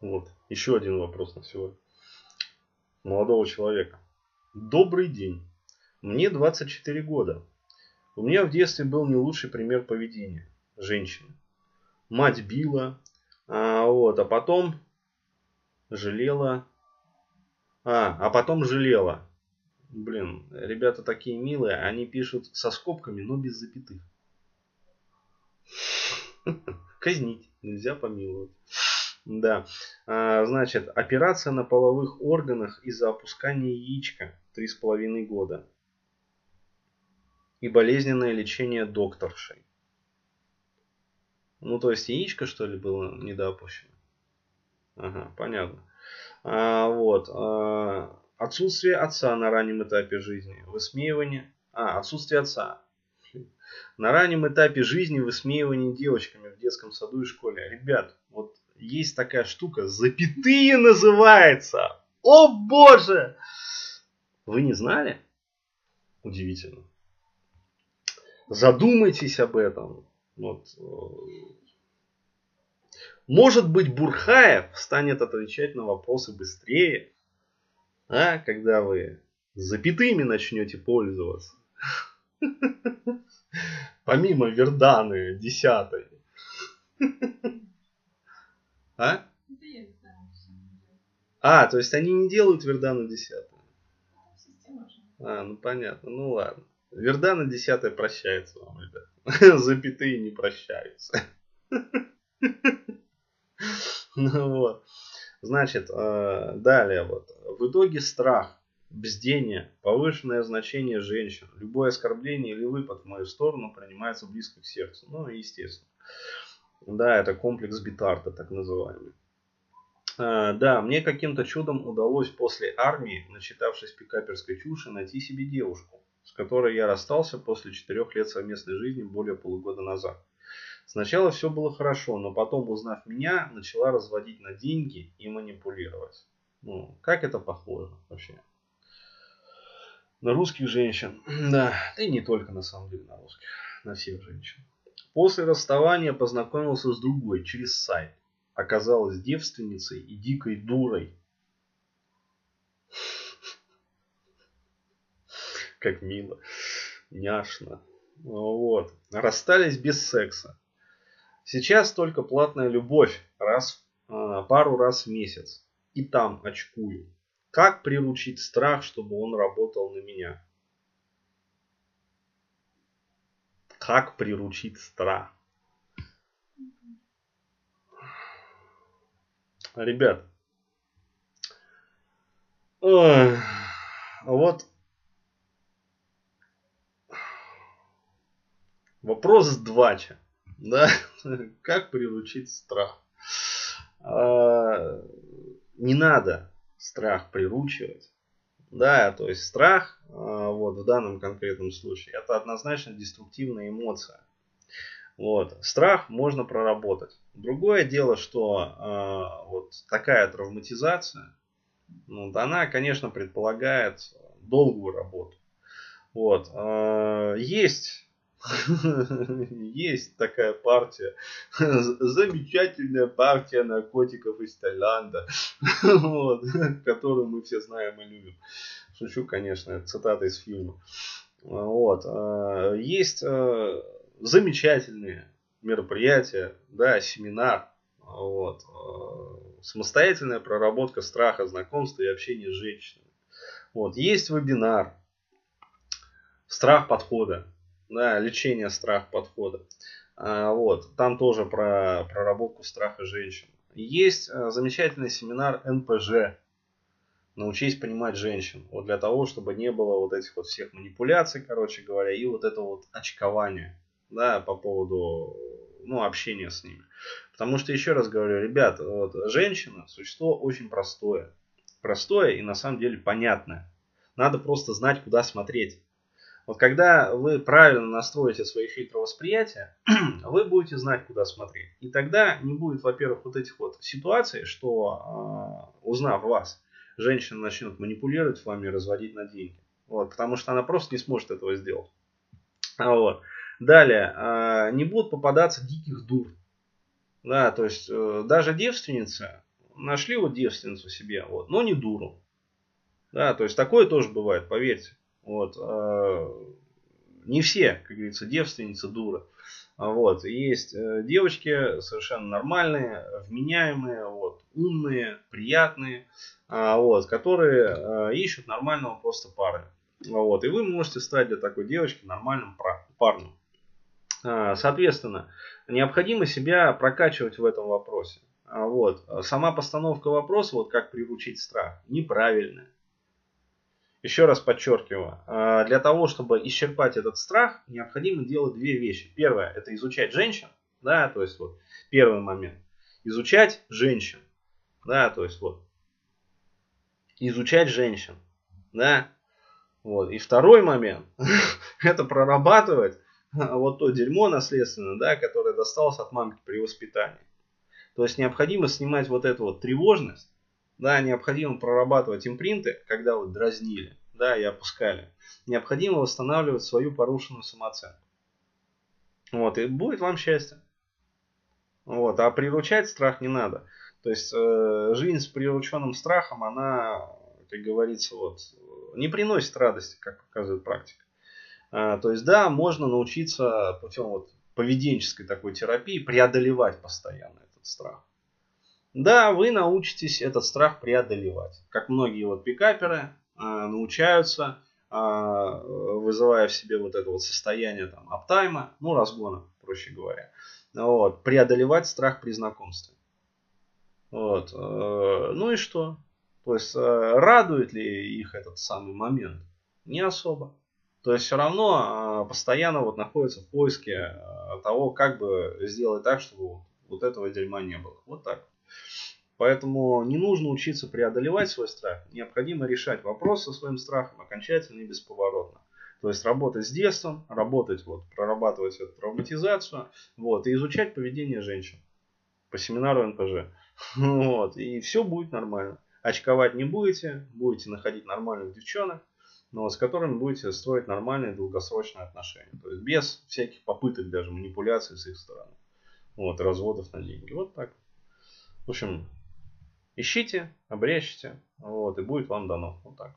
Вот, еще один вопрос на сегодня. Молодого человека. Добрый день. Мне 24 года. У меня в детстве был не лучший пример поведения женщины. Мать била, а, вот, а потом жалела. А, а потом жалела. Блин, ребята такие милые, они пишут со скобками, но без запятых. Казнить нельзя помиловать. Да. А, значит, операция на половых органах из-за опускания яичка. Три с половиной года. И болезненное лечение докторшей. Ну, то есть яичко, что ли, было недоопущено? Ага, понятно. А, вот. А, отсутствие отца на раннем этапе жизни. Высмеивание. А, отсутствие отца. На раннем этапе жизни высмеивание девочками в детском саду и школе. Ребят, вот есть такая штука, запятые называется. О боже! Вы не знали? Удивительно. Задумайтесь об этом. Вот. Э, может быть, Бурхаев станет отвечать на вопросы быстрее, а, когда вы запятыми начнете пользоваться. Помимо Верданы десятой. А? А, то есть они не делают Вердану десятую. А, ну понятно, ну ладно. Вердана десятая прощается вам, ребят. Запятые не прощаются. Ну вот. Значит, э, далее вот. В итоге страх, бздение, повышенное значение женщин, любое оскорбление или выпад в мою сторону принимается близко к сердцу. Ну, естественно. Да, это комплекс Битарта, так называемый. А, да, мне каким-то чудом удалось после армии, начитавшись пикаперской чуши, найти себе девушку, с которой я расстался после четырех лет совместной жизни более полугода назад. Сначала все было хорошо, но потом, узнав меня, начала разводить на деньги и манипулировать. Ну, как это похоже вообще? На русских женщин. Да, и не только на самом деле на русских, на всех женщин. После расставания познакомился с другой через сайт. Оказалась девственницей и дикой дурой. Как мило. Няшно. Вот. Расстались без секса. Сейчас только платная любовь раз, а, пару раз в месяц. И там очкую. Как приручить страх, чтобы он работал на меня? Как приручить страх? Ребят, вот вопрос двача. Да? Как приручить страх? Не надо страх приручивать. Да, то есть страх, а, вот в данном конкретном случае, это однозначно деструктивная эмоция. Вот. Страх можно проработать. Другое дело, что э, вот такая травматизация, ну, она, конечно, предполагает долгую работу. Вот. Э, есть есть такая партия, замечательная партия наркотиков из Таиланда, вот, которую мы все знаем и любим. Шучу, конечно, цитата из фильма. Вот. А, есть а, замечательные мероприятия, да, семинар, вот, а, самостоятельная проработка страха, знакомства и общения с женщинами. Вот. Есть вебинар «Страх подхода», да, лечение страх подхода. Вот, там тоже про проработку страха женщин. Есть замечательный семинар НПЖ, научись понимать женщин. Вот для того, чтобы не было вот этих вот всех манипуляций, короче говоря, и вот это вот очкование, да, по поводу, ну, общения с ними. Потому что, еще раз говорю, ребят, вот, женщина, существо очень простое. Простое и на самом деле понятное. Надо просто знать, куда смотреть. Вот когда вы правильно настроите свои фильтры восприятия, вы будете знать, куда смотреть. И тогда не будет, во-первых, вот этих вот ситуаций, что, а, узнав вас, женщина начнет манипулировать вами и разводить на деньги. Вот, потому что она просто не сможет этого сделать. А вот. Далее, а, не будут попадаться диких дур. Да, то есть э, даже девственницы, нашли вот девственницу себе, вот, но не дуру. Да, то есть такое тоже бывает, поверьте. Вот, э, не все, как говорится, девственницы дуры. Вот, есть э, девочки совершенно нормальные, вменяемые, вот, умные, приятные, а, вот, которые э, ищут нормального просто пары. Вот, и вы можете стать для такой девочки нормальным парнем. А, соответственно, необходимо себя прокачивать в этом вопросе. А, вот. Сама постановка вопроса, вот как приручить страх, неправильная. Еще раз подчеркиваю, а, для того, чтобы исчерпать этот страх, необходимо делать две вещи. Первое, это изучать женщин, да, то есть вот первый момент. Изучать женщин, да, то есть вот изучать женщин, да. Вот. И второй момент, это прорабатывать вот то дерьмо наследственное, да, которое досталось от мамки при воспитании. То есть необходимо снимать вот эту вот тревожность, да, необходимо прорабатывать импринты, когда вот дразнили, да, и опускали. Необходимо восстанавливать свою порушенную самооценку. Вот, и будет вам счастье. Вот, а приручать страх не надо. То есть э, жизнь с прирученным страхом, она, как говорится, вот, не приносит радости, как показывает практика. А, то есть, да, можно научиться путем вот поведенческой такой терапии преодолевать постоянно этот страх. Да, вы научитесь этот страх преодолевать. Как многие вот пикаперы а, научаются, а, вызывая в себе вот это вот состояние там аптайма, ну разгона, проще говоря, вот, преодолевать страх при знакомстве. Вот. Э, ну и что? То есть э, радует ли их этот самый момент? Не особо. То есть все равно а, постоянно вот находится в поиске того, как бы сделать так, чтобы вот этого дерьма не было. Вот так. Поэтому не нужно учиться преодолевать свой страх. Необходимо решать вопрос со своим страхом окончательно и бесповоротно. То есть работать с детством, работать, вот, прорабатывать эту травматизацию, вот, и изучать поведение женщин по семинару НПЖ. Вот, и все будет нормально. Очковать не будете, будете находить нормальных девчонок, но с которыми будете строить нормальные долгосрочные отношения. То есть без всяких попыток даже манипуляций с их стороны. Вот, разводов на деньги. Вот так. В общем, ищите, обрящите, вот, и будет вам дано. Вот так.